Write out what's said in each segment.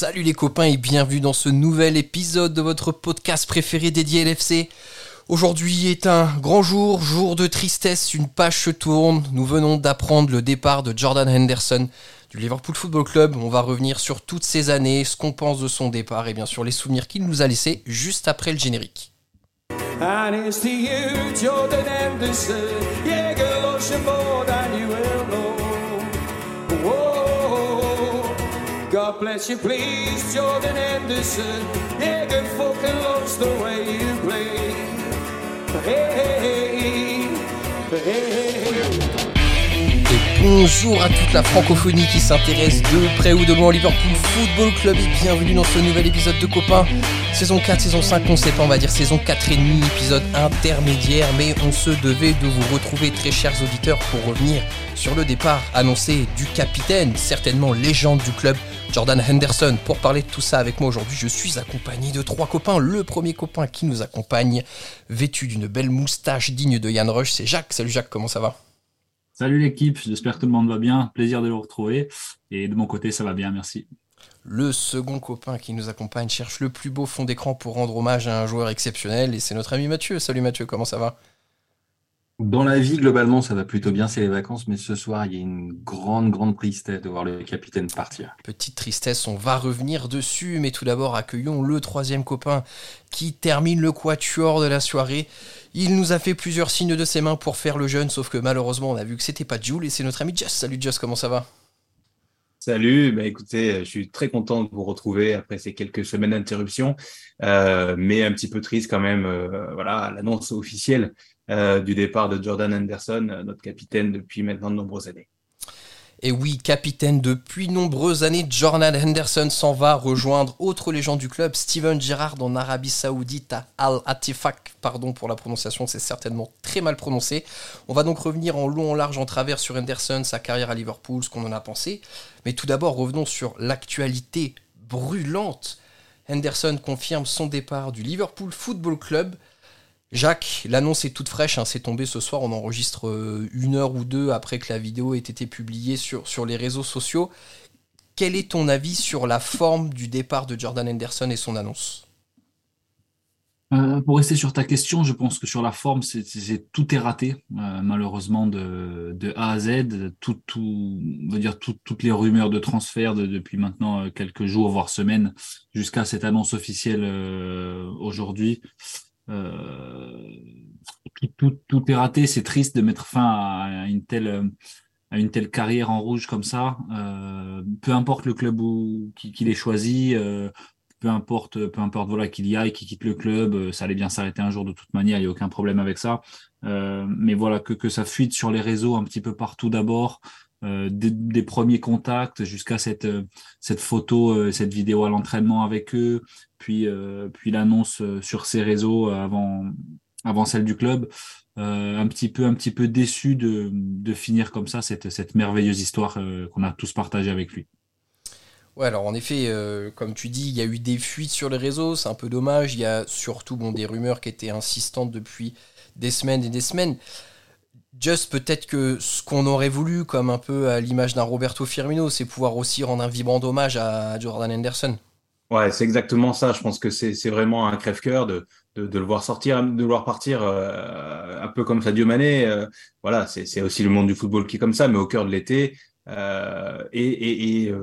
Salut les copains et bienvenue dans ce nouvel épisode de votre podcast préféré dédié à l'FC. Aujourd'hui est un grand jour, jour de tristesse, une page se tourne. Nous venons d'apprendre le départ de Jordan Henderson du Liverpool Football Club. On va revenir sur toutes ces années, ce qu'on pense de son départ et bien sûr les souvenirs qu'il nous a laissés juste après le générique. God bless you, please, Jordan Henderson. Yeah, good fucking loves the way you play. Hey, Hey, hey, hey, hey. Bonjour à toute la francophonie qui s'intéresse de près ou de loin au Liverpool Football Club et bienvenue dans ce nouvel épisode de Copain. Saison 4, saison 5, on sait pas, on va dire saison 4 et demi, épisode intermédiaire, mais on se devait de vous retrouver très chers auditeurs pour revenir sur le départ annoncé du capitaine, certainement légende du club, Jordan Henderson. Pour parler de tout ça avec moi aujourd'hui, je suis accompagné de trois copains. Le premier copain qui nous accompagne, vêtu d'une belle moustache digne de Yann Rush, c'est Jacques. Salut Jacques, comment ça va? Salut l'équipe, j'espère que tout le monde va bien. Plaisir de vous retrouver. Et de mon côté, ça va bien, merci. Le second copain qui nous accompagne cherche le plus beau fond d'écran pour rendre hommage à un joueur exceptionnel et c'est notre ami Mathieu. Salut Mathieu, comment ça va? Dans la vie, globalement, ça va plutôt bien, c'est les vacances, mais ce soir, il y a une grande, grande tristesse de voir le capitaine partir. Petite tristesse, on va revenir dessus, mais tout d'abord, accueillons le troisième copain qui termine le quatuor de la soirée. Il nous a fait plusieurs signes de ses mains pour faire le jeune, sauf que malheureusement, on a vu que c'était pas Jules et c'est notre ami Just. Salut Just, comment ça va? Salut, bah écoutez, je suis très content de vous retrouver après ces quelques semaines d'interruption, euh, mais un petit peu triste quand même. Euh, voilà, l'annonce officielle euh, du départ de Jordan Anderson, notre capitaine depuis maintenant de nombreuses années. Et oui, capitaine depuis nombreuses années, Jordan Henderson s'en va rejoindre autre légende du club, Steven Gerrard en Arabie Saoudite à Al Atifak. Pardon pour la prononciation, c'est certainement très mal prononcé. On va donc revenir en long, en large, en travers sur Henderson, sa carrière à Liverpool, ce qu'on en a pensé. Mais tout d'abord, revenons sur l'actualité brûlante. Henderson confirme son départ du Liverpool Football Club. Jacques, l'annonce est toute fraîche, hein, c'est tombé ce soir, on enregistre euh, une heure ou deux après que la vidéo ait été publiée sur, les réseaux sociaux. Quel est ton avis sur la forme du départ de Jordan Henderson et son annonce? Euh, pour rester sur ta question, je pense que sur la forme, c'est, tout est raté, euh, malheureusement, de, de, A à Z. Tout, tout, dire toutes les rumeurs de transfert depuis maintenant quelques jours, voire semaines, jusqu'à cette annonce officielle aujourd'hui. Euh, tout, est raté, c'est triste de mettre fin à une telle à une telle carrière en rouge comme ça. Euh, peu importe le club où qu'il ait choisi, euh, peu importe, peu importe voilà qu'il y aille, qu'il quitte le club, ça allait bien s'arrêter un jour de toute manière, il n'y a aucun problème avec ça. mais voilà que, que ça fuite sur les réseaux un petit peu partout d'abord, des, premiers contacts jusqu'à cette cette photo, cette vidéo à l'entraînement avec eux, puis, euh, puis l'annonce euh, sur ses réseaux avant, avant celle du club. Euh, un petit peu un petit peu déçu de, de finir comme ça cette, cette merveilleuse histoire qu'on a tous partagée avec lui. Ouais, alors en effet, comme tu dis, il y a eu des fuites sur les réseaux, c'est un peu dommage. Il y a surtout bon, des rumeurs qui étaient insistantes depuis des semaines et des semaines. Just peut-être que ce qu'on aurait voulu, comme un peu à l'image d'un Roberto Firmino, c'est pouvoir aussi rendre un vibrant hommage à Jordan Anderson. Ouais, c'est exactement ça. Je pense que c'est vraiment un crève-cœur de, de, le voir sortir, de le voir partir euh, un peu comme Sadio Mané. Euh, voilà, c'est aussi le monde du football qui est comme ça, mais au cœur de l'été. Euh, et, et,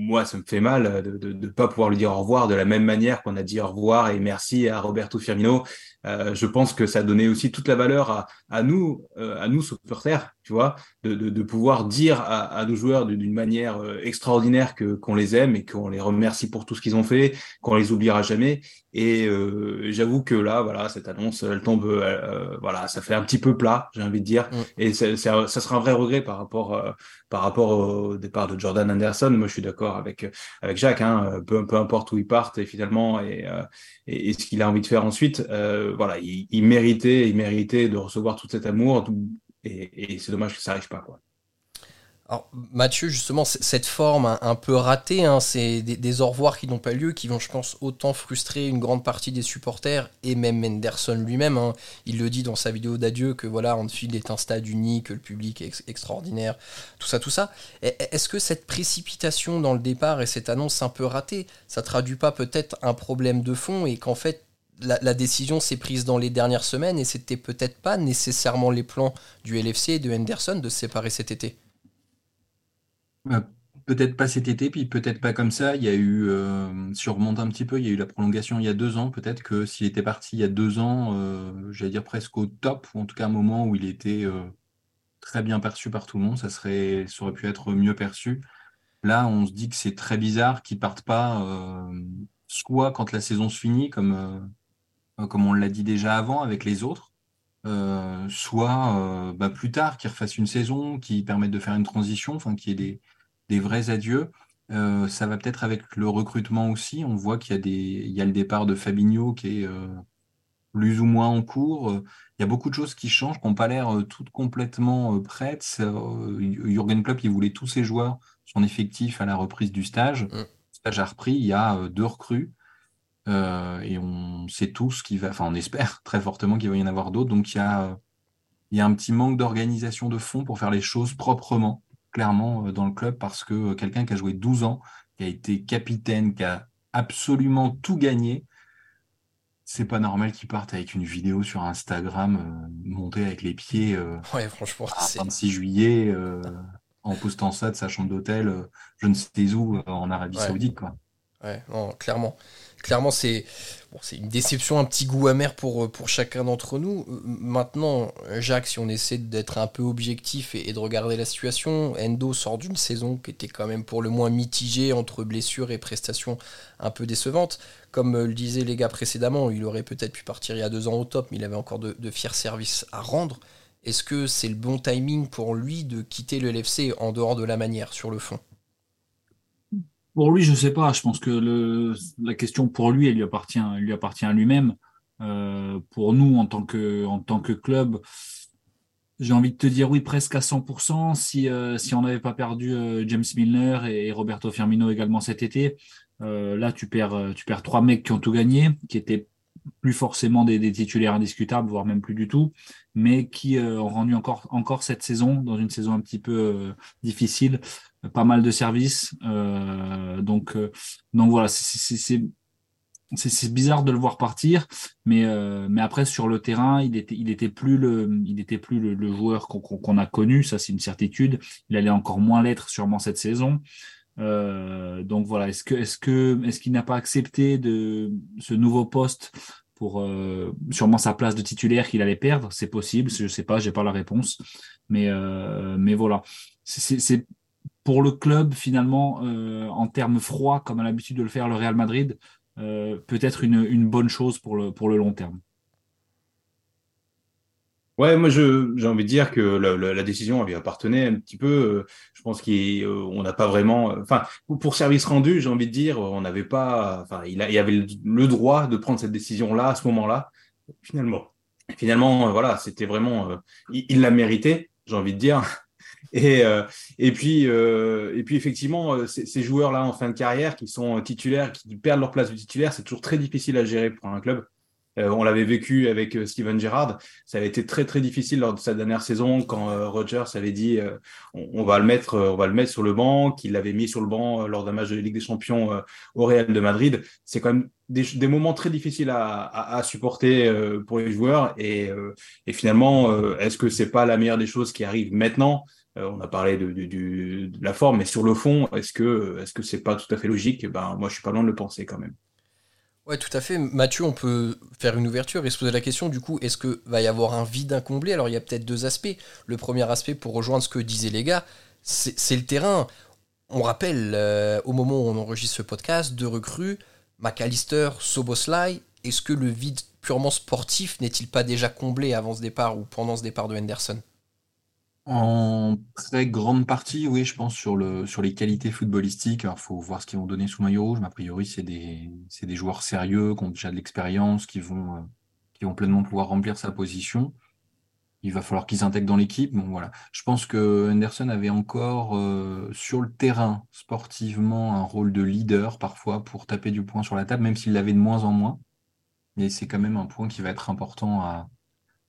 moi, ça me fait mal de ne pas pouvoir lui dire au revoir de la même manière qu'on a dit au revoir et merci à Roberto Firmino. Euh, je pense que ça donnait aussi toute la valeur à, à nous, euh, à nous supporters, tu vois, de, de, de pouvoir dire à, à nos joueurs d'une manière euh, extraordinaire que qu'on les aime et qu'on les remercie pour tout ce qu'ils ont fait, qu'on les oubliera jamais. Et euh, j'avoue que là, voilà, cette annonce, elle tombe, voilà, ça fait un petit peu plat, j'ai envie de dire. Mm. Et ça, ça, sera un vrai regret par rapport par rapport au départ de Jordan Anderson. Moi, je suis d'accord avec avec Jacques. Hein, peu, peu importe où il parte, et finalement, et, et, et ce qu'il a envie de faire ensuite. Euh, voilà, il, méritait, il méritait de recevoir tout cet amour et, c'est dommage que ça n'arrive pas. Quoi. Alors, Mathieu, justement, cette forme un, peu ratée, hein, c'est des, au revoir qui n'ont pas lieu, qui vont, je pense, autant frustrer une grande partie des supporters et même Menderson lui-même. Hein. Il le dit dans sa vidéo d'adieu que voilà, Anfield est un stade unique, que le public est extraordinaire, tout ça, tout ça. Est-ce que cette précipitation dans le départ et cette annonce un peu ratée, ça traduit pas peut-être un problème de fond et qu'en fait, la, décision s'est prise dans les dernières semaines et c'était peut-être pas nécessairement les plans du LFC et de Henderson de se séparer cet été? Peut-être pas cet été, puis peut-être pas comme ça. Il y a eu, euh, si on remonte un petit peu, il y a eu la prolongation il y a deux ans. Peut-être que s'il était parti il y a deux ans, euh, j'allais dire presque au top, ou en tout cas un moment où il était euh, très bien perçu par tout le monde, ça serait, ça aurait pu être mieux perçu. Là, on se dit que c'est très bizarre qu'il parte pas, soit quand la saison se finit, comme euh, comme on l'a dit déjà avant avec les autres, euh, soit euh, bah, plus tard, qu'ils refassent une saison, qui permettent de faire une transition, enfin qu'il y ait des, des vrais adieux. ça va peut-être avec le recrutement aussi. On voit qu'il y a des, il y a le départ de Fabinho qui est plus ou moins en cours. Il y a beaucoup de choses qui changent, qui n'ont pas l'air toutes complètement prêtes. Jürgen Klopp, il voulait tous ses joueurs, son effectif à la reprise du stage. Mm. Le stage a repris. Il y a deux recrues. Euh, et on sait tous qu'il va, enfin on espère très fortement qu'il va y en avoir d'autres. Donc il y a, il y a un petit manque d'organisation de fond pour faire les choses proprement, clairement, euh, dans le club, parce que euh, quelqu'un qui a joué 12 ans, qui a été capitaine, qui a absolument tout gagné, c'est pas normal qu'il parte avec une vidéo sur Instagram montée avec les pieds ouais, franchement, 26 juillet en postant ça de sa chambre d'hôtel, je ne sais où, en Arabie Saoudite. Quoi. Ouais, non, clairement clairement, c'est une déception, un petit goût amer pour, euh, chacun d'entre nous. Euh, maintenant, Jacques, si on essaie d'être un peu objectif et, de regarder la situation, Endo sort d'une saison qui était quand même pour le moins mitigée entre blessures et prestations un peu décevantes. Comme euh, le disaient les gars précédemment, il aurait peut-être pu partir il y a deux ans au top, mais il avait encore de, de fiers services à rendre. Est-ce que c'est le bon timing pour lui de quitter le LFC en dehors de la manière, sur le fond? Pour lui, je sais pas. Je pense que la question pour lui, elle lui appartient, lui appartient à lui-même. Euh, pour nous, en tant que, club, j'ai envie de te dire oui, presque à 100%. Si, euh, si on n'avait pas perdu euh, James Milner et, Roberto Firmino également cet été, là, tu perds, tu perds trois mecs qui ont tout gagné, qui étaient plus forcément des, des titulaires indiscutables, voire même plus du tout, mais qui ont rendu encore, encore cette saison, dans une saison un petit peu difficile, pas mal de services. Euh, donc, euh, donc voilà, c'est bizarre de le voir partir, mais, euh, mais après sur le terrain, il était, il était plus le, il était plus le, joueur qu'on a connu, ça c'est une certitude. Il allait encore moins l'être sûrement cette saison. donc voilà, est-ce que, est-ce que, est-ce qu'il n'a pas accepté de ce nouveau poste pour sûrement sa place de titulaire qu'il allait perdre? C'est possible, je sais pas, j'ai pas la réponse, mais mais voilà, c'est pour le club, finalement, euh, en termes froids, comme a l'habitude de le faire le Real Madrid, euh, peut-être une, bonne chose pour le, long terme. Ouais, moi j'ai envie de dire que la, décision lui appartenait un petit peu. Je pense qu'on n'a pas vraiment. Enfin, pour service rendu, j'ai envie de dire, on n'avait pas. Enfin, il, avait le droit de prendre cette décision-là à ce moment-là. Finalement, finalement, voilà, c'était vraiment. il l'a mérité, j'ai envie de dire. Et, euh, et, puis, euh, et puis, effectivement, euh, ces joueurs-là en fin de carrière qui sont titulaires, qui perdent leur place de titulaire, c'est toujours très difficile à gérer pour un club. on l'avait vécu avec Steven Gerrard. Ça avait été très très difficile lors de sa dernière saison quand Rogers avait dit on, va le mettre, on va le mettre sur le banc, qu'il l'avait mis sur le banc lors d'un match de Ligue des Champions au Real de Madrid. C'est quand même des, moments très difficiles à, supporter pour les joueurs. Et, et finalement, est-ce que c'est pas la meilleure des choses qui arrive maintenant? On a parlé de, la forme, mais sur le fond, est-ce que que c'est pas tout à fait logique? Ben moi, je suis pas loin de le penser quand même. Ouais, tout à fait. Mathieu, on peut faire une ouverture et se poser la question du coup, est-ce que va y avoir un vide incomblé Alors il y a peut-être deux aspects. Le premier aspect, pour rejoindre ce que disaient les gars, c'est le terrain. On rappelle, euh, au moment où on enregistre ce podcast, deux recrues, McAllister, Soboslai. Est-ce que le vide purement sportif n'est-il pas déjà comblé avant ce départ ou pendant ce départ de Henderson? En très grande partie, oui, je pense sur, le, sur les qualités footballistiques. Il faut voir ce qu'ils vont donner sous maillot rouge, mais a priori, c'est des, des joueurs sérieux, qui ont déjà de l'expérience, qui vont, euh, qui vont pleinement pouvoir remplir sa position. il va falloir qu'il s'intègre dans l'équipe. Bon, voilà. Je pense que Henderson avait encore euh, sur le terrain, sportivement, un rôle de leader parfois pour taper du poing sur la table, même s'il l'avait de moins en moins. Mais c'est quand même un point qui va être important à,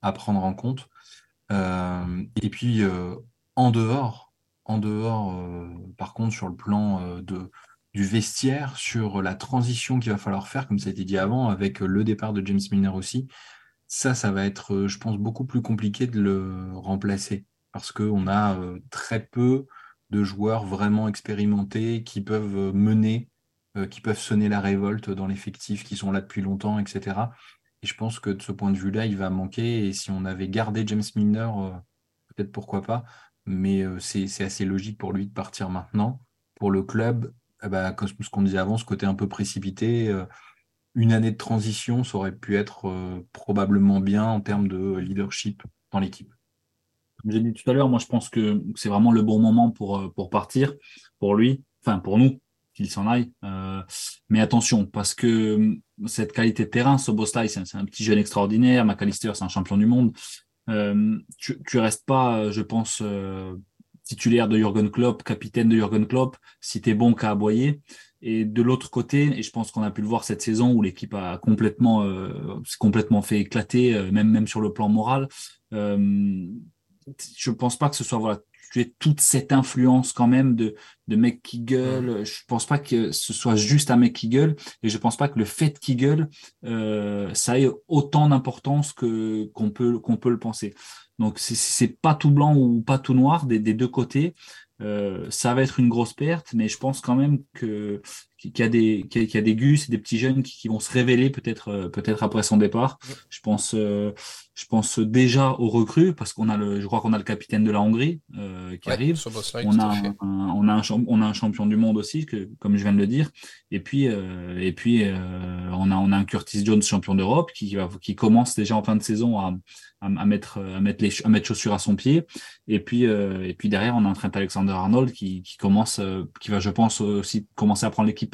à prendre en compte. Euh, et puis, euh, en dehors, en dehors par contre, sur le plan du vestiaire, sur la transition qu'il va falloir faire, comme ça a été dit avant, avec le départ de James Milner aussi, ça, ça va être, euh, je pense, beaucoup plus compliqué de le remplacer parce qu'on a euh, très peu de joueurs vraiment expérimentés qui peuvent euh, mener, qui peuvent sonner la révolte dans l'effectif, qui sont là depuis longtemps, etc. Et je pense que de ce point de vue-là, il va manquer. Et si on avait gardé James Milner, peut-être pourquoi pas, mais c'est assez logique pour lui de partir maintenant. Pour le club, eh ben, ce qu'on disait avant, ce côté un peu précipité une année de transition, ça aurait pu être euh, probablement bien en termes de leadership dans l'équipe. Comme j'ai dit tout à l'heure, moi je pense que c'est vraiment le bon moment pour, euh, pour partir, pour lui, enfin pour nous, qu'il s'en aille. Euh, mais attention, parce que cette qualité de terrain, Sobostai, c'est un, petit jeune extraordinaire, McAllister, c'est un champion du monde. tu, ne restes pas, je pense, titulaire de Jürgen Klopp, capitaine de Jürgen Klopp, si tu es bon qu'à aboyer. Et de l'autre côté, et je pense qu'on a pu le voir cette saison où l'équipe a complètement, euh, complètement fait éclater, euh, même, même sur le plan moral. Euh, je pense pas que ce soit voilà, tu es toute cette influence quand même de, de mec qui gueule. Je pense pas que ce soit juste un mec qui gueule, et je pense pas que le fait qu'il gueule, euh, ça ait autant d'importance que qu'on peut qu'on peut le penser. Donc c'est pas tout blanc ou pas tout noir des, des deux côtés. Euh, ça va être une grosse perte, mais je pense quand même que qu'il y a des qu'il y a des gus et des petits jeunes qui, vont se révéler peut-être euh, peut-être après son départ. Je pense euh, je pense déjà aux recrues parce qu'on a le je crois qu'on a le capitaine de la Hongrie qui arrive. on a un, on a un on a un champion du monde aussi que comme je viens de le dire. Et puis et puis on a on a un Curtis Jones champion d'Europe qui va qui commence déjà en fin de saison à à, mettre à mettre les à mettre chaussures à son pied et puis euh, et puis derrière on a un Trent Alexander Arnold qui, qui commence euh, qui va je pense aussi commencer à prendre l'équipe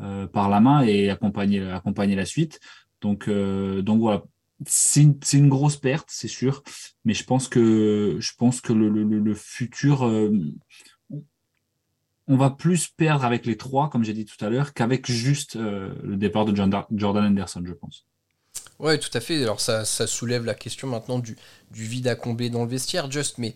euh, par la main et accompagner la suite donc donc voilà c'est une, grosse perte c'est sûr mais je pense que je pense que le, futur on va plus perdre avec les trois, comme j'ai dit tout à l'heure, qu'avec juste le départ de Jordan Anderson, je pense. Ouais, tout à fait. Alors ça, ça soulève la question maintenant du, du, vide à combler dans le vestiaire, Just, mais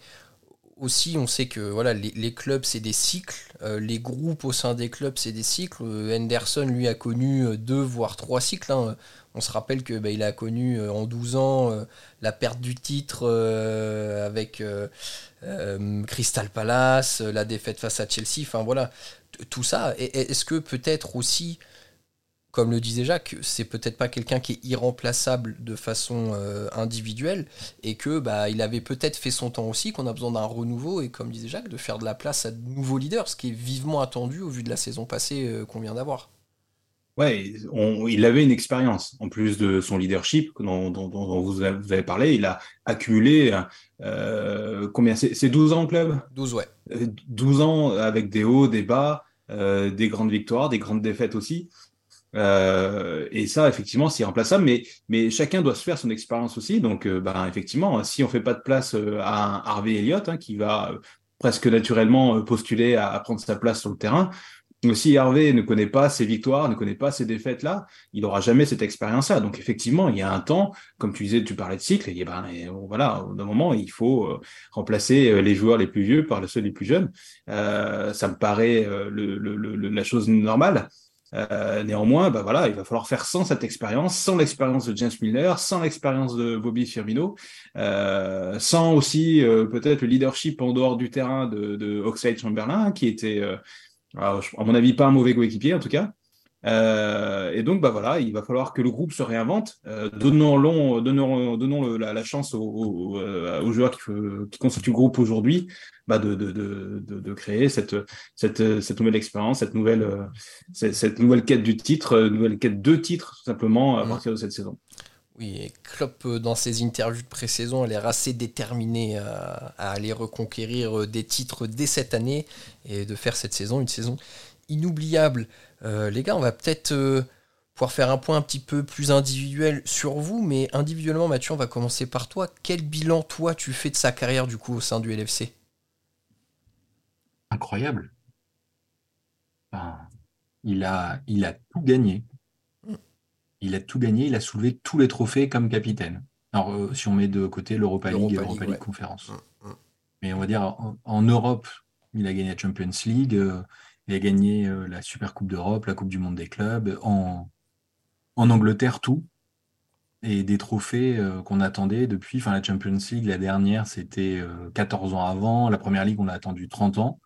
aussi on sait que voilà, les, clubs c'est des cycles, euh, les groupes au sein des clubs c'est des cycles. Euh, Henderson lui a connu euh, deux voire trois cycles. Hein. On se rappelle que bah, il a connu en 12 ans la perte du titre avec Crystal Palace, la défaite face à Chelsea. Enfin voilà, tout ça. Est-ce que peut-être aussi comme le disait Jacques, c'est peut-être pas quelqu'un qui est irremplaçable de façon euh, individuelle et que bah il avait peut-être fait son temps aussi, qu'on a besoin d'un renouveau et comme disait Jacques, de faire de la place à de nouveaux leaders, ce qui est vivement attendu au vu de la saison passée euh, qu'on vient d'avoir. Ouais, il avait une expérience en plus de son leadership dont, vous, avez, parlé. Il a accumulé euh, combien? C'est 12 ans au club? 12, ouais. 12 ans avec des hauts, des bas, des grandes victoires, des grandes défaites aussi. Euh, et ça, effectivement, c'est irremplaçable, mais, mais chacun doit se faire son expérience aussi. Donc, euh, ben, effectivement, si on fait pas de place euh, à un Harvey Elliott, hein, qui va presque naturellement postuler à, prendre sa place sur le terrain, si Harvey ne connaît pas ses victoires, ne connaît pas ses défaites-là, il n'aura jamais cette expérience-là. Donc, effectivement, il y a un temps, comme tu disais, tu parlais de cycle, et ben, voilà, d'un moment, il faut remplacer les joueurs les plus vieux par ceux les plus jeunes. ça me paraît le, la chose normale. Euh, néanmoins, bah voilà, il va falloir faire sans cette expérience, sans l'expérience de James Miller, sans l'expérience de Bobby Firmino, euh, sans aussi euh, peut-être le leadership en dehors du terrain de, de Oxlade Chamberlain, qui était, à mon avis, pas un mauvais coéquipier en tout cas. Euh, et donc, bah voilà, il va falloir que le groupe se réinvente. Euh, donnons, long, donnons, donnons la, chance aux, euh, joueurs qui, qui, constituent le groupe aujourd'hui bah de, de, de, de, créer cette, cette, cette nouvelle expérience, cette nouvelle, cette, nouvelle quête du titre, nouvelle quête de titres, tout simplement, à mmh. partir de cette saison. Oui, et Klopp, dans ses interviews de pré-saison, elle est assez déterminée à, à, aller reconquérir des titres dès cette année et de faire cette saison une saison inoubliable. Euh, les gars, on va peut-être euh, pouvoir faire un point un petit peu plus individuel sur vous, mais individuellement, Mathieu, on va commencer par toi. Quel bilan, toi, tu fais de sa carrière, du coup, au sein du LFC Incroyable. il, a, il a tout gagné. Il a tout gagné, il a soulevé tous les trophées comme capitaine. Alors, euh, si on met de côté l'Europa League et l'Europa League Conférence. Mm, mm. Mais on va dire, en, Europe, il a gagné la Champions League, euh, il a gagné euh, la Super Coupe d'Europe, la Coupe du Monde des clubs. En, en Angleterre, tout. Et des trophées qu'on attendait depuis. Enfin, la Champions League, la dernière, c'était 14 ans avant. La Première Ligue, on a attendu 30 ans.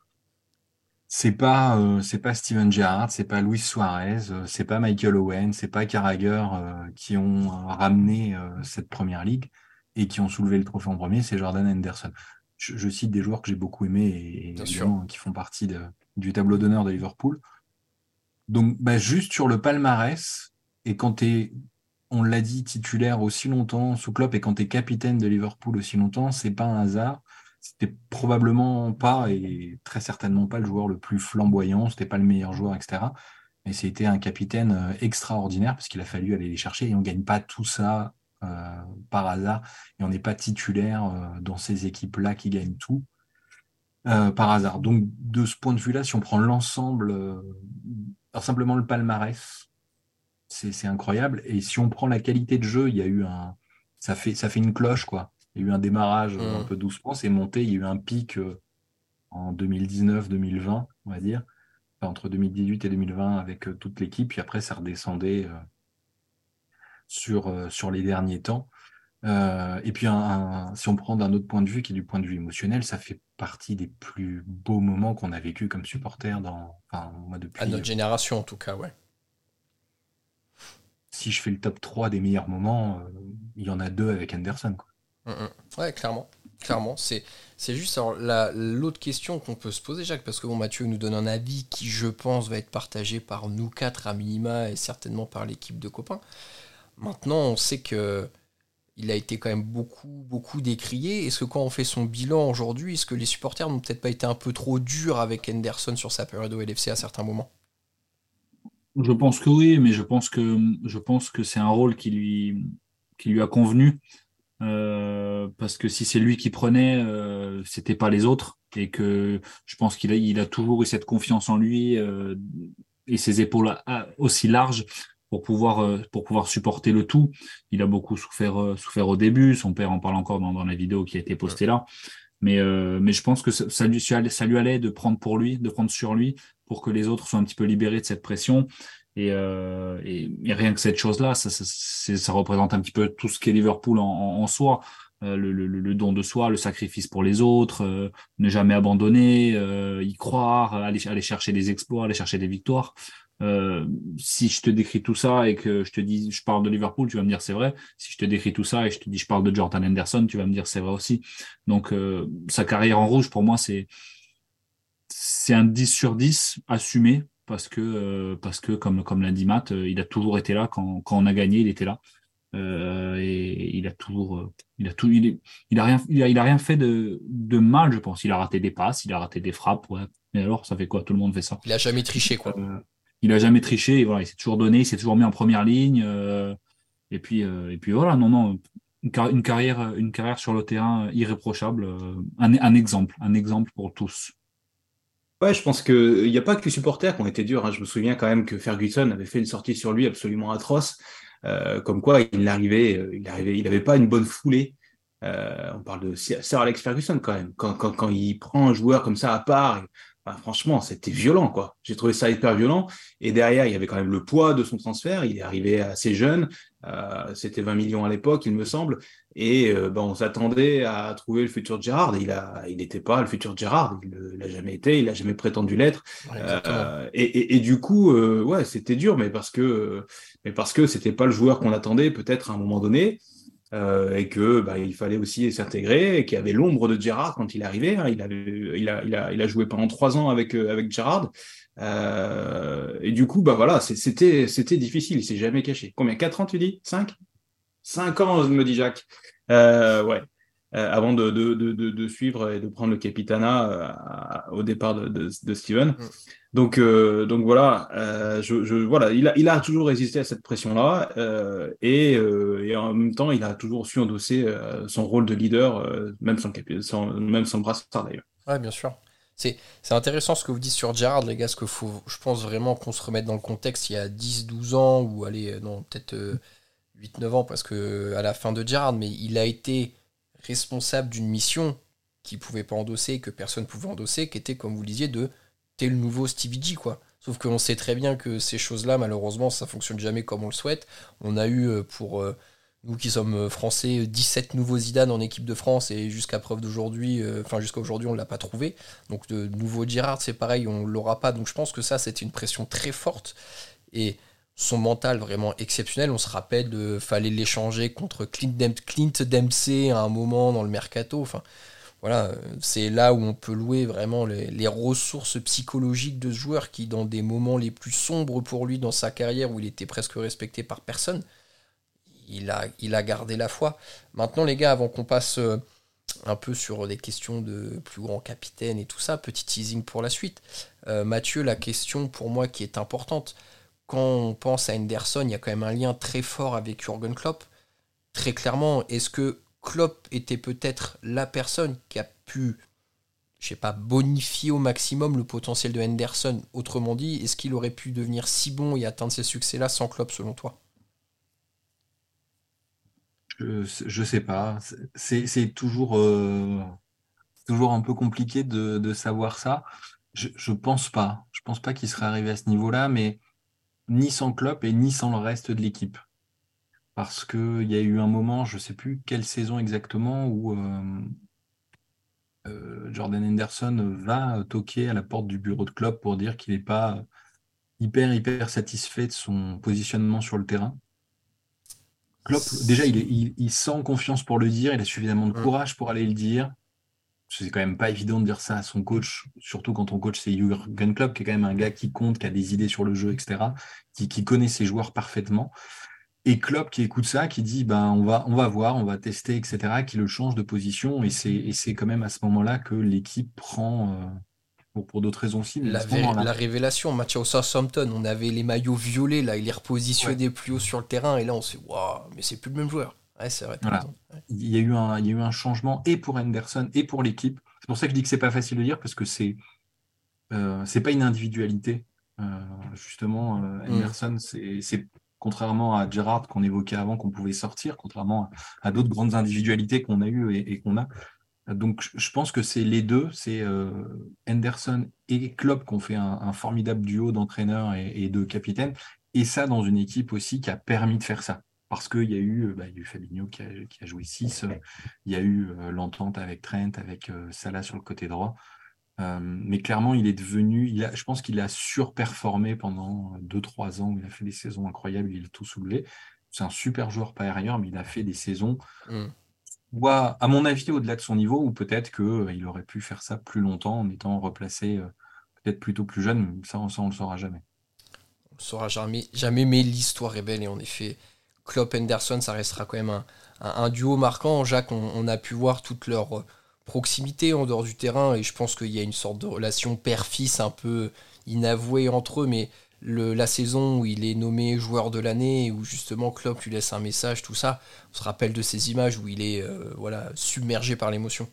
C'est pas, c'est pas Steven Gerrard, c'est pas Luis Suarez, c'est pas Michael Owen, c'est pas Carragher qui ont ramené cette première ligue et qui ont soulevé le trophée en premier, c'est Jordan Henderson je, cite des joueurs que j'ai beaucoup aimés et, qui font partie du tableau d'honneur de Liverpool. Donc, bah, juste sur le palmarès, et quand tu es, on l'a dit, titulaire aussi longtemps sous Klopp, et quand tu es capitaine de Liverpool aussi longtemps, c'est pas un hasard. C'était probablement pas, et très certainement pas, le joueur le plus flamboyant, c'était pas le meilleur joueur, etc. Mais c'était un capitaine euh, extraordinaire parce qu'il a fallu aller les chercher et on gagne pas tout ça euh, par hasard et on n'est pas titulaire euh, dans ces équipes-là qui gagnent tout par hasard. Donc de ce point de vue-là, si on prend l'ensemble, simplement le palmarès, c'est incroyable. Et si on prend la qualité de jeu, il y a eu un, ça fait, ça fait une cloche quoi. Il y a eu un démarrage un mmh. peu doucement, c'est monté. Il y a eu un pic en 2019-2020, on va dire, entre 2018 et 2020 avec toute l'équipe. Puis après, ça redescendait sur, euh, sur les derniers temps. Euh, et puis, si on prend d'un autre point de vue, qui est du point de vue émotionnel, ça fait partie des plus beaux moments qu'on a vécu comme supporter dans, enfin, moi depuis. À notre génération, en tout cas, ouais. Si je fais le top 3 des meilleurs moments, euh, il y en a deux avec Anderson. Quoi. Mm, mm. Ouais, clairement. Clairement, c'est, c'est juste l'autre question qu'on peut se poser, Jacques, parce que bon, Mathieu nous donne un avis qui, je pense, va être partagé par nous quatre à minima et certainement par l'équipe de copains. Maintenant, on sait que il a été quand même beaucoup, beaucoup décrié. Est-ce que quand on fait son bilan aujourd'hui, est-ce que les supporters n'ont peut-être pas été un peu trop durs avec Henderson sur sa période au LFC à certains moments? Je pense que oui, mais je pense que, je pense que c'est un rôle qui lui, qui lui a convenu. Euh, parce que si c'est lui qui prenait, euh, c'était pas les autres. Et que je pense qu'il a, il a toujours eu cette confiance en lui euh, et ses épaules aussi larges pour pouvoir euh, pour pouvoir supporter le tout. Il a beaucoup souffert euh, souffert au début. Son père en parle encore dans, dans la vidéo qui a été postée là. Mais euh, mais je pense que ça, lui ça lui allait de prendre pour lui, de prendre sur lui pour que les autres soient un petit peu libérés de cette pression. Et, et, rien que cette chose-là, ça, ça, ça, représente un petit peu tout ce qu'est Liverpool en, en, soi. le, le, le, don de soi, le sacrifice pour les autres, ne jamais abandonner, y croire, aller, aller chercher des exploits, aller chercher des victoires. Euh, si je te décris tout ça et que je te dis je parle de Liverpool, tu vas me dire c'est vrai. Si je te décris tout ça et je te dis je parle de Jordan Henderson, tu vas me dire c'est vrai aussi. Donc euh, sa carrière en rouge pour moi c'est c'est un 10 sur 10 assumé parce que euh, parce que comme comme l'a dit Matt, il a toujours été là quand, quand on a gagné, il était là. et il a toujours il a tout il, il a rien il a, il a, rien fait de, de mal je pense il a raté des passes il a raté des frappes ouais mais alors ça fait quoi? Tout le monde fait ça il a jamais triché quoi il a jamais triché. voilà, il s'est toujours donné, il s'est toujours mis en première ligne. Euh, et puis, euh, et puis voilà, non, non, une, carrière, une carrière sur le terrain irréprochable. Euh, un, exemple, un exemple pour tous. Ouais, je pense qu'il n'y a pas que les supporters qui ont été durs. Hein. Je me souviens quand même que Ferguson avait fait une sortie sur lui absolument atroce, comme quoi il arrivait, il arrivait, il n'avait pas une bonne foulée. on parle de Sir Alex Ferguson quand même. Quand, quand, quand, il prend un joueur comme ça à part, franchement, c'était violent, quoi. J'ai trouvé ça hyper violent. Et derrière, il y avait quand même le poids de son transfert. Il est arrivé assez jeune. Euh, c'était 20 millions à l'époque, il me semble. Et euh, ben, on s'attendait à trouver le futur Gérard. Il n'était pas le futur Gérard. Il l'a jamais été. Il n'a jamais prétendu l'être. Euh, et, et, du coup, ouais, c'était dur, mais parce que, mais parce que c'était pas le joueur qu'on attendait, peut-être à un moment donné. Euh, et que bah, il fallait aussi s'intégrer, et qu'il y avait l'ombre de Gerrard quand il arrivé. Hein. il, avait, il, a, il, a, il, a, joué pendant trois ans avec, euh, avec Gerrard. Euh, et du coup, bah voilà, c'était, difficile, il s'est jamais caché. Combien? Quatre ans, tu dis? Cinq? Cinq ans, me dit Jacques. Euh, ouais. avant de, de, de, de, suivre et de prendre le capitana au départ de, Steven. Mm. Donc, donc voilà, je, je, voilà il, a, il a toujours résisté à cette pression-là et, et, en même temps, il a toujours su endosser son rôle de leader, même sans, sans, même sans brassard d'ailleurs. Ouais, bien sûr. C'est intéressant ce que vous dites sur Gerrard, les gars, parce que faut, je pense vraiment qu'on se remette dans le contexte il y a 10-12 ans, ou allez, euh, non, peut-être 8-9 euh, ans, parce que à la fin de Gerrard, mais il a été responsable d'une mission qu'il pouvait pas endosser, que personne pouvait endosser, qui était, comme vous le disiez, de t'es le nouveau Stevie G, quoi. Sauf qu'on sait très bien que ces choses-là, malheureusement, ça fonctionne jamais comme on le souhaite. On a eu euh, pour nous qui sommes euh, français, 17 nouveaux Zidane en équipe de France et jusqu'à preuve d'aujourd'hui, euh, enfin jusqu'à aujourd'hui on ne l'a pas trouvé. Donc de nouveau Girard c'est pareil, on ne l'aura pas. Donc je pense que ça c'était une pression très forte et son mental vraiment exceptionnel. On se rappelle de fallait l'échanger contre Clint, Dempsey à un moment dans le mercato. Voilà, c'est là où on peut louer vraiment les, ressources psychologiques de ce joueur qui dans des moments les plus sombres pour lui dans sa carrière où il était presque respecté par personne il a, gardé la foi. Maintenant, les gars, avant qu'on passe euh, un peu sur des questions de plus grand capitaine et tout ça, petit teasing pour la suite. Euh, Mathieu, la question pour moi qui est importante, quand on pense à Henderson, il y a quand même un lien très fort avec Jürgen Klopp. Très clairement, est-ce que Klopp était peut-être la personne qui a pu, je sais pas, bonifier au maximum le potentiel de Henderson? Autrement dit, est-ce qu'il aurait pu devenir si bon et atteindre ces succès-là sans Klopp selon toi? Je, ne sais pas. C'est toujours, euh, un peu compliqué de, savoir ça. Je, je pense pas. Je pense pas qu'il serait arrivé à ce niveau-là, mais ni sans Klopp et ni sans le reste de l'équipe. Parce qu'il y a eu un moment, je ne sais plus quelle saison exactement, où euh, euh, Jordan Henderson va toquer à la porte du bureau de Klopp pour dire qu'il n'est pas hyper, hyper satisfait de son positionnement sur le terrain déjà, il, sent confiance pour le dire, il a suffisamment de courage pour aller le dire. C'est quand même pas évident de dire ça à son coach, surtout quand ton coach c'est Jürgen Klopp, qui est quand même un gars qui compte, qui a des idées sur le jeu, etc., qui, connaît ses joueurs parfaitement. Et Klopp qui écoute ça, qui dit ben on va on va voir, on va tester, etc., qui le change de position. Et c'est quand même à ce moment-là que l'équipe prend, euh, pour, d'autres raisons aussi. La, la, révélation, match au Southampton, on avait les maillots violets, là, il est repositionné plus haut sur le terrain, et là on s'est waouh, mais c'est plus le même joueur. c'est vrai. Il, y a eu un, il y a eu un changement et pour Henderson et pour l'équipe. C'est pour ça que je dis que c'est pas facile de dire, parce que c'est euh, c'est pas une individualité. Euh, justement, euh, mm. Henderson, c'est contrairement à Gerrard qu'on évoquait avant, qu'on pouvait sortir, contrairement à, d'autres grandes individualités qu'on a eues et qu'on a, donc, je pense que c'est les deux, c'est euh, Henderson et Klopp qui ont fait un, formidable duo d'entraîneurs et, de capitaines, et ça dans une équipe aussi qui a permis de faire ça. Parce qu'il y, a eu, bah, eu Fabinho qui a, joué 6, il y a eu euh, l'entente avec Trent, avec euh, Salah sur le côté droit. mais clairement, il est devenu, a, je pense qu'il a surperformé pendant 2-3 ans, il a fait des saisons incroyables, il a tout soulevé. C'est un super joueur par ailleurs, mais il a fait des saisons mm ou à, mon avis, au-delà de son niveau, ou peut-être qu'il euh, aurait pu faire ça plus longtemps en étant replacé euh, peut-être plutôt plus jeune, ça, ça on le saura jamais. On ne le saura jamais, jamais mais l'histoire est belle et en effet, Klopp Henderson, ça restera quand même un, duo marquant. Jacques, on, a pu voir toute leur euh, proximité en dehors du terrain et je pense qu'il y a une sorte de relation père-fils un peu inavouée entre eux, mais la saison où il est nommé joueur de l'année, où justement Klopp lui laisse un message, tout ça, on se rappelle de ces images où il est euh, voilà, submergé par l'émotion.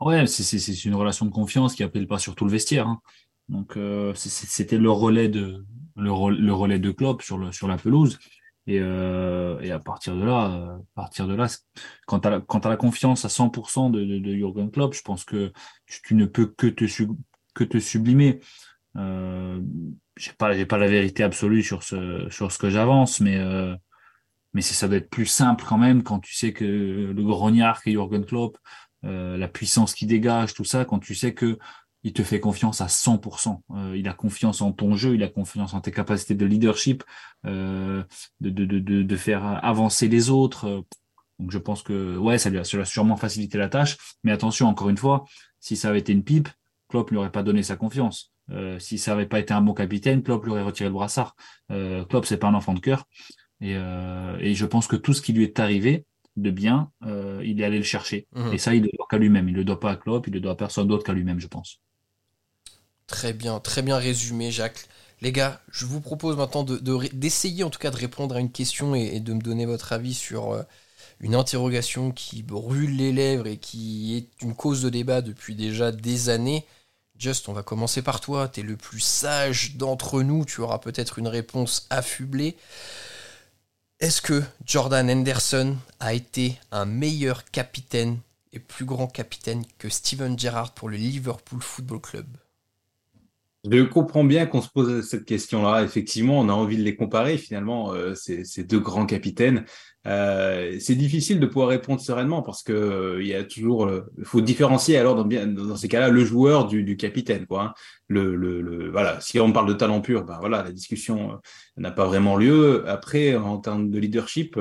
Ouais, c'est une relation de confiance qui appelle pas surtout le vestiaire. Hein. Donc euh, c'était le relais de le, relais de Klopp sur, le, sur la pelouse. Et, euh, et, à partir de là, à partir de là, quand tu as, la confiance à 100% de, de, Jürgen Klopp, je pense que tu, ne peux que te, que te sublimer. Euh, j'ai pas, j'ai pas la vérité absolue sur ce, sur ce que j'avance, mais euh, mais ça doit être plus simple quand même quand tu sais que le grognard qu'est Jürgen Klopp, euh, la puissance qui dégage, tout ça, quand tu sais que il te fait confiance à 100%. Euh, il a confiance en ton jeu, il a confiance en tes capacités de leadership, euh, de, de, de, de, faire avancer les autres. Donc je pense que ouais, ça lui, a, ça lui a sûrement facilité la tâche. Mais attention, encore une fois, si ça avait été une pipe, Klopp lui aurait pas donné sa confiance. Euh, si ça n'avait pas été un bon capitaine, Klopp lui aurait retiré le brassard. Euh, Klopp, c'est pas un enfant de cœur. Et, euh, et, je pense que tout ce qui lui est arrivé, de bien, il est allé le chercher. Mhm. Et ça, il ne le doit qu'à lui-même. Il ne le doit pas à Klopp, il ne le doit à personne d'autre qu'à lui-même, je pense. Très bien, très bien résumé, Jacques. Les gars, je vous propose maintenant d'essayer de, en tout cas de répondre à une question et, de me donner votre avis sur euh, une interrogation qui brûle les lèvres et qui est une cause de débat depuis déjà des années. Just, on va commencer par toi. Tu es le plus sage d'entre nous. Tu auras peut-être une réponse affublée. Est-ce que Jordan Henderson a été un meilleur capitaine et plus grand capitaine que Steven Gerrard pour le Liverpool Football Club? Je comprends bien qu'on se pose cette question-là. Effectivement, on a envie de les comparer. Finalement, euh, ces, deux grands capitaines. Euh, c'est difficile de pouvoir répondre sereinement parce que euh, il y a toujours, il faut différencier alors dans, dans ces cas-là le joueur du, du capitaine, quoi. Hein. Le, le, le, voilà, si on parle de talent pur, ben voilà, la discussion n'a pas vraiment lieu. Après, en termes de leadership.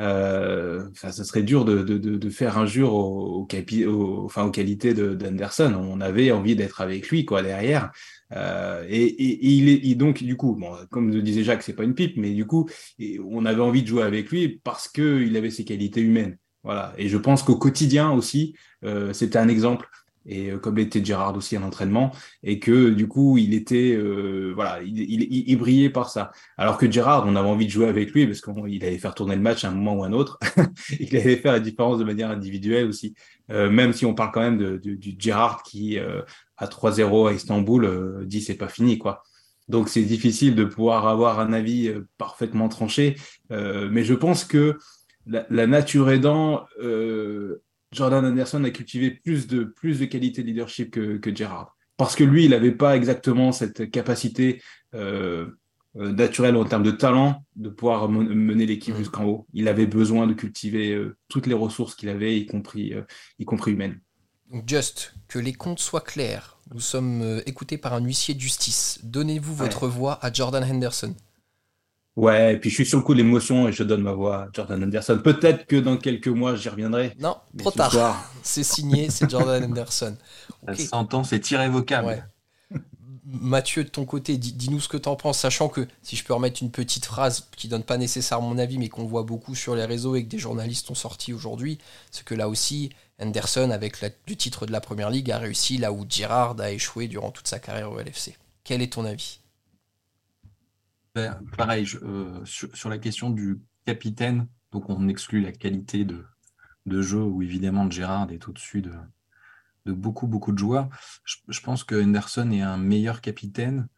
Euh, ça serait dur de, de, de, faire injure au, au, au, enfin, aux qualités d'Anderson. On avait envie d'être avec lui, quoi, derrière. Euh, et, et, il est donc du coup, bon, comme le disait Jacques, c'est pas une pipe, mais du coup, on avait envie de jouer avec lui parce que il avait ses qualités humaines. Voilà. Et je pense qu'au quotidien aussi, euh, c'était un exemple. Et euh, comme l'était Gérard aussi à l'entraînement, et que du coup, il était, euh, voilà, il, il, il, brillait par ça. Alors que Gérard, on avait envie de jouer avec lui parce qu'il allait faire tourner le match à un moment ou à un autre. il allait faire la différence de manière individuelle aussi. Euh, même si on parle quand même de, de, du Gérard qui euh, à 3-0 à Istanbul, euh, dit c'est pas fini quoi. Donc c'est difficile de pouvoir avoir un avis euh, parfaitement tranché, euh, mais je pense que la, la nature aidant, Jordan Anderson a cultivé plus de plus de qualité de leadership que, que Gerrard, parce que lui il n'avait pas exactement cette capacité naturelle en termes de talent de pouvoir mener l'équipe mmh. jusqu'en haut. Il avait besoin de cultiver toutes les ressources qu'il avait, y compris y compris humaines. Just, que les comptes soient clairs. Nous sommes euh, écoutés par un huissier de justice. Donnez-vous votre voix à Jordan Henderson. Ouais, et puis je suis sur le coup de l'émotion et je donne ma voix à Jordan Henderson. Peut-être que dans quelques mois, j'y reviendrai. Non, trop tard. C'est signé, c'est Jordan Henderson. Okay. Ça s'entend, c'est irrévocable. Mathieu, de ton côté, dis-nous ce que tu en penses, sachant que, si je peux remettre une petite phrase qui donne pas nécessairement mon avis, mais qu'on voit beaucoup sur les réseaux et que des journalistes ont sorti aujourd'hui, c'est que là aussi, Henderson, avec le titre de la Première Ligue, a réussi là où Girard a échoué durant toute sa carrière au LFC. Quel est ton avis? Pareil, euh, sur, la question du capitaine, donc on exclut la qualité de, jeu, où évidemment Girard est au-dessus de, de beaucoup, de joueurs. Je, pense que Henderson est un meilleur capitaine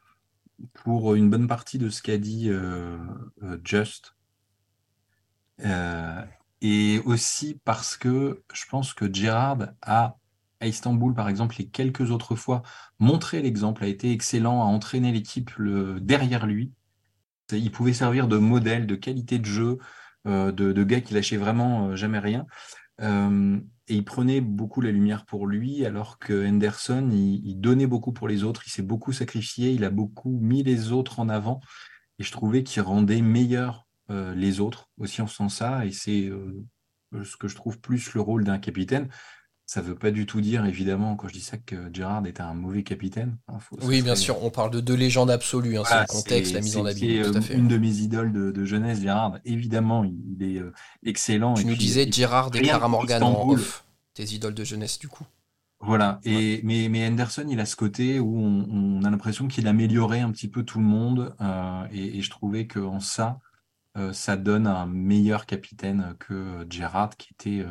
pour une bonne partie de ce qu'a dit euh, euh, Just. Et aussi parce que je pense que Gerrard a, à Istanbul, par exemple, et quelques autres fois, montré l'exemple, a été excellent, a entraîné l'équipe derrière lui. Il pouvait servir de modèle, de qualité de jeu, de, de, gars qui lâchait vraiment jamais rien. Et il prenait beaucoup la lumière pour lui, alors que Henderson, il, donnait beaucoup pour les autres, il s'est beaucoup sacrifié, il a beaucoup mis les autres en avant. Et je trouvais qu'il rendait meilleur euh, les autres aussi en faisant ça. Et c'est euh, ce que je trouve plus le rôle d'un capitaine. Ça ne veut pas du tout dire, évidemment, quand je dis ça, que Gerrard était un mauvais capitaine. Hein, oui, bien sûr, on parle de deux légendes absolues. Hein, c'est le contexte, la mise en abîme. C'est une de mes idoles de, jeunesse, Gerrard. Évidemment, il est euh, excellent. Tu nous disais Gerrard et Clara Morgan en off, tes idoles de jeunesse, du coup. Voilà, et, mais, mais Henderson, il a ce côté où on, a l'impression qu'il améliorait un petit peu tout le monde, euh, et, et, je trouvais qu'en ça, euh, ça donne un meilleur capitaine que Gerrard, qui était,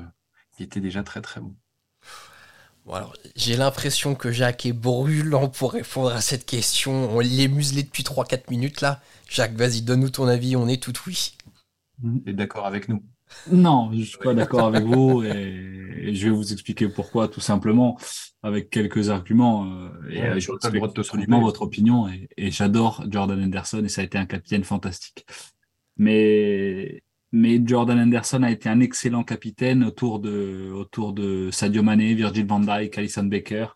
qui était déjà très très bon j'ai l'impression que Jacques est brûlant pour répondre à cette question. On l'est muselé depuis 3-4 minutes là. Jacques, vas-y, donne-nous ton avis, on est tout oui. Tu es d'accord avec nous Non, je suis pas d'accord avec vous et je vais vous expliquer pourquoi tout simplement avec quelques arguments. Euh, et euh, je respecte absolument votre opinion et j'adore Jordan Henderson et ça a été un capitaine fantastique. Mais mais Jordan Anderson a été un excellent capitaine autour de, autour de Sadio Mané, Virgil van Dijk, Alison Baker,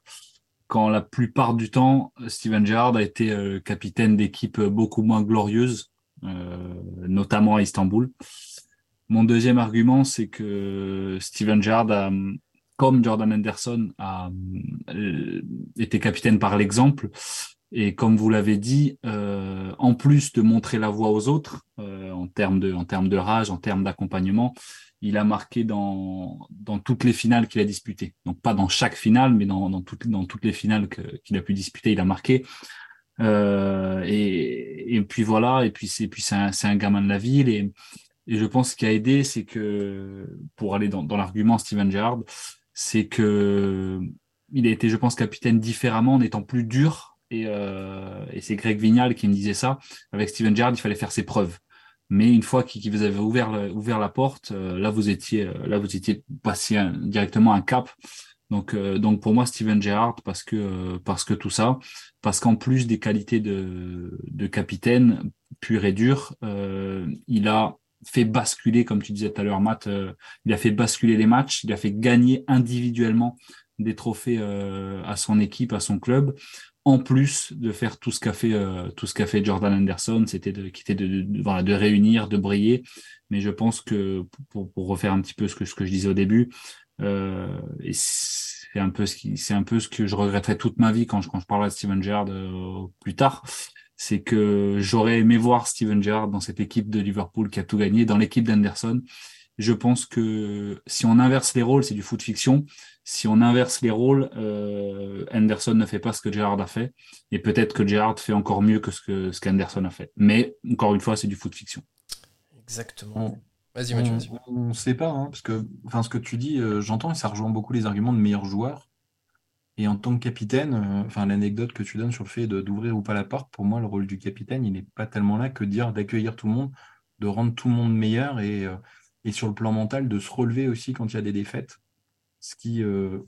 quand la plupart du temps, Steven Gerrard a été euh, capitaine d'équipes beaucoup moins glorieuses, euh, notamment à Istanbul. Mon deuxième argument, c'est que Steven Gerrard, comme Jordan Anderson, a euh, été capitaine par l'exemple. Et comme vous l'avez dit, euh, en plus de montrer la voie aux autres, euh, en termes de, rage, en termes d'accompagnement, il a marqué dans, toutes les finales qu'il a disputées. Donc pas dans chaque finale, mais dans, toutes, les finales qu'il a pu disputer, il a marqué. Euh, et, puis voilà, et puis c'est un, gamin de la ville et, je pense qu'il a aidé, c'est que pour aller dans, dans l'argument Steven Gerrard, c'est que il a été, je pense, capitaine différemment en étant plus dur. Et, euh, et c'est Greg Vignal qui me disait ça. Avec Steven Gerrard, il fallait faire ses preuves. Mais une fois qu'il vous avait ouvert, ouvert la porte, euh, là vous étiez, euh, là vous étiez passé directement un cap. Donc, donc pour moi, Steven Gerrard, parce que, parce que tout ça, parce qu'en plus des qualités de, de capitaine pur et dur, il a fait basculer, comme tu disais tout à l'heure, Matt, il a fait basculer les matchs, il a fait gagner individuellement des trophées à son équipe, à son club en plus de faire tout ce qu'a fait euh, tout ce qu'a fait Jordan Anderson, c'était de, était de, de, voilà, de, réunir, de briller. Mais je pense que pour, pour, refaire un petit peu ce que ce que je disais au début, euh, et c'est un peu ce qui c'est un peu ce que je regretterai toute ma vie quand je quand je parlerai de Steven Gerrard euh, plus tard, c'est que j'aurais aimé voir Steven Gerrard dans cette équipe de Liverpool qui a tout gagné, dans l'équipe d'Anderson. Je pense que si on inverse les rôles, c'est du foot fiction si on inverse les rôles, euh, Anderson ne fait pas ce que Gerrard a fait, et peut-être que Gerrard fait encore mieux que ce que ce qu'Anderson a fait. Mais encore une fois, c'est du foot fiction. Exactement. Vas-y, Mathieu. On ne sait pas, hein, parce que enfin, ce que tu dis, euh, j'entends, et ça rejoint beaucoup les arguments de meilleurs joueurs. Et en tant que capitaine, euh, enfin l'anecdote que tu donnes sur le fait d'ouvrir ou pas la porte, pour moi, le rôle du capitaine, il n'est pas tellement là que de dire d'accueillir tout le monde, de rendre tout le monde meilleur et, euh, et sur le plan mental, de se relever aussi quand il y a des défaites ce qui euh,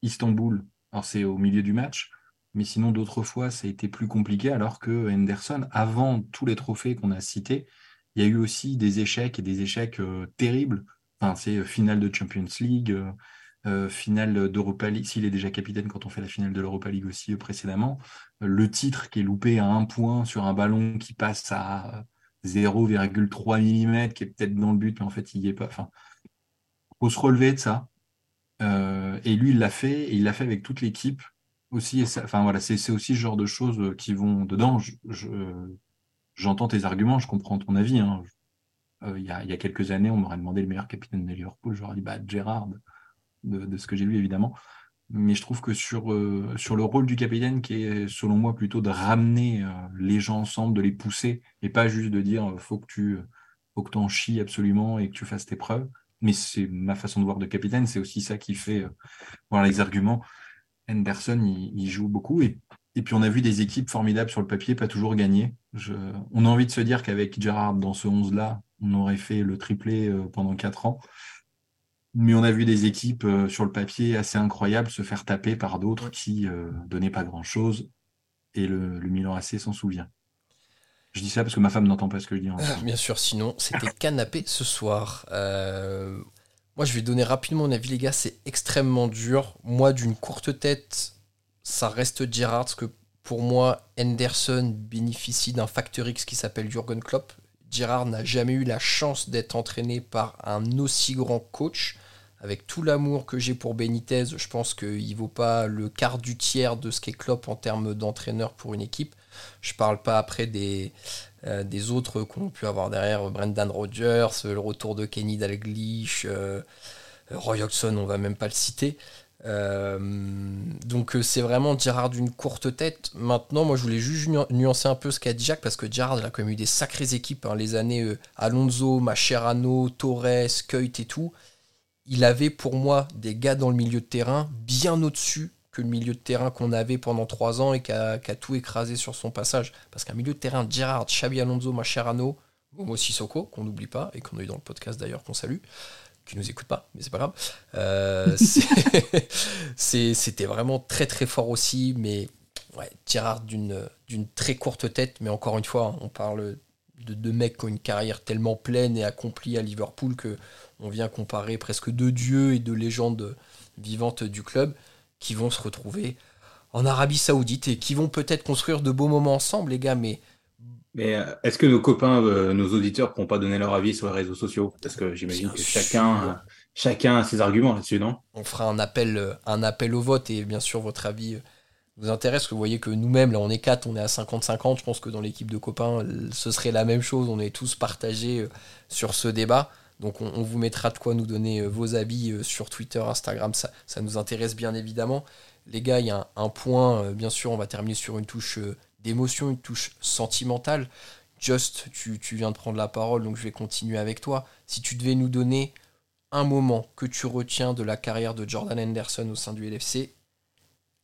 Istanbul, alors c'est au milieu du match, mais sinon d'autres fois ça a été plus compliqué alors que Henderson, avant tous les trophées qu'on a cités, il y a eu aussi des échecs et des échecs euh, terribles. C'est euh, finale de Champions League, finale d'Europa League, s'il est déjà capitaine quand on fait la finale de l'Europa League aussi précédemment, le titre qui est loupé à un point sur un ballon qui passe à 0,3 mm, qui est peut-être dans le but, mais en fait il n'y est pas. Enfin, faut se relever de ça. Euh, et lui, il l'a fait, et il l'a fait avec toute l'équipe aussi. Et enfin voilà, c'est aussi ce genre de choses euh, qui vont dedans. J'entends tes arguments, je comprends ton avis. Hein. Euh, il, y a, quelques années, on m'aurait demandé le meilleur capitaine de Liverpool. J'aurais dit bah, Gérard, de, ce que j'ai lu évidemment. Mais je trouve que sur, sur le rôle du capitaine, qui est selon moi plutôt de ramener les gens ensemble, de les pousser, et pas juste de dire faut que tu faut que en chies absolument et que tu fasses tes preuves mais c'est ma façon de voir de capitaine, c'est aussi ça qui fait euh, voir les arguments. Henderson, il, joue beaucoup. Et, et, puis on a vu des équipes formidables sur le papier, pas toujours gagner. on a envie de se dire qu'avec Gerrard dans ce 11-là, on aurait fait le triplé euh, pendant 4 ans. Mais on a vu des équipes euh, sur le papier assez incroyables se faire taper par d'autres qui ne donnaient pas grand-chose. Et le, le Milan AC s'en souvient. Je dis ça parce que ma femme n'entend pas ce que je dis. bien sûr, sinon, c'était canapé ce soir. Euh, moi, je vais donner rapidement mon avis, les gars. C'est extrêmement dur. Moi, d'une courte tête, ça reste Gerrard. Parce que pour moi, Henderson bénéficie d'un facteur X qui s'appelle Jurgen Klopp. Gerrard n'a jamais eu la chance d'être entraîné par un aussi grand coach. Avec tout l'amour que j'ai pour Benitez, je pense qu'il vaut pas le quart du tiers de ce qu'est Klopp en termes d'entraîneur pour une équipe. Je parle pas après des, euh, autres qu'on a pu avoir derrière, Brendan Rodgers, le retour de Kenny Dalglish, euh, Roy Hodgson, on va même pas le citer. Euh, donc c'est vraiment Gerrard d'une courte tête. Maintenant, moi je voulais juste nuancer un peu ce qu'a dit Jacques parce que Gerrard il a quand même eu des sacrées équipes hein, les années Alonso, Macherano, Torres, Keut et tout. Il avait pour moi des gars dans le milieu de terrain bien au-dessus que le milieu de terrain qu'on avait pendant trois ans et qui a, tout écrasé sur son passage. Parce qu'un milieu de terrain, Gerrard, Xabi Alonso, Mascherano, Momo Sissoko, qu'on n'oublie pas, et qu'on a eu dans le podcast d'ailleurs, qu'on salue, qui nous écoute pas, mais c'est pas grave. Euh, c'était vraiment très très fort aussi, mais ouais, Gerrard d'une très courte tête, mais encore une fois, on parle de deux mecs qui ont une carrière tellement pleine et accomplie à Liverpool que on vient comparer presque deux dieux et deux légendes vivantes du club qui vont se retrouver en Arabie Saoudite et qui vont peut-être construire de beaux moments ensemble, les gars, mais. Mais euh, est-ce que nos copains, euh, nos auditeurs, ne pourront pas donner leur avis sur les réseaux sociaux? Parce que j'imagine que chacun, chacun a ses arguments là-dessus, non? On fera un appel, euh, un appel au vote et bien sûr votre avis vous intéresse. vous voyez que nous-mêmes, là, on est quatre, on est à 50-50. Je pense que dans l'équipe de copains, ce serait la même chose. On est tous partagés sur ce débat. Donc on, vous mettra de quoi nous donner vos avis sur Twitter, Instagram, ça, ça nous intéresse bien évidemment. Les gars, il y a un, point, bien sûr, on va terminer sur une touche d'émotion, une touche sentimentale. Just, tu, tu, viens de prendre la parole, donc je vais continuer avec toi. Si tu devais nous donner un moment que tu retiens de la carrière de Jordan Henderson au sein du LFC,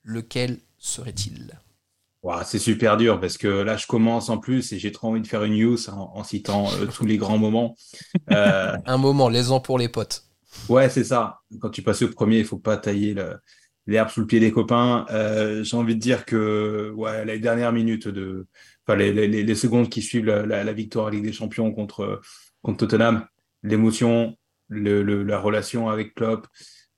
lequel serait-il? C'est super dur parce que là, je commence en plus et j'ai trop envie de faire une news en, citant euh, tous les grands moments. Euh, un moment, les ans pour les potes. Ouais, c'est ça. Quand tu passes au premier, il faut pas tailler l'herbe sous le pied des copains. Euh, j'ai envie de dire que ouais, les dernières minutes de, enfin les, les, secondes qui suivent la, la, victoire à Ligue des Champions contre contre Tottenham, l'émotion, le, la relation avec Klopp,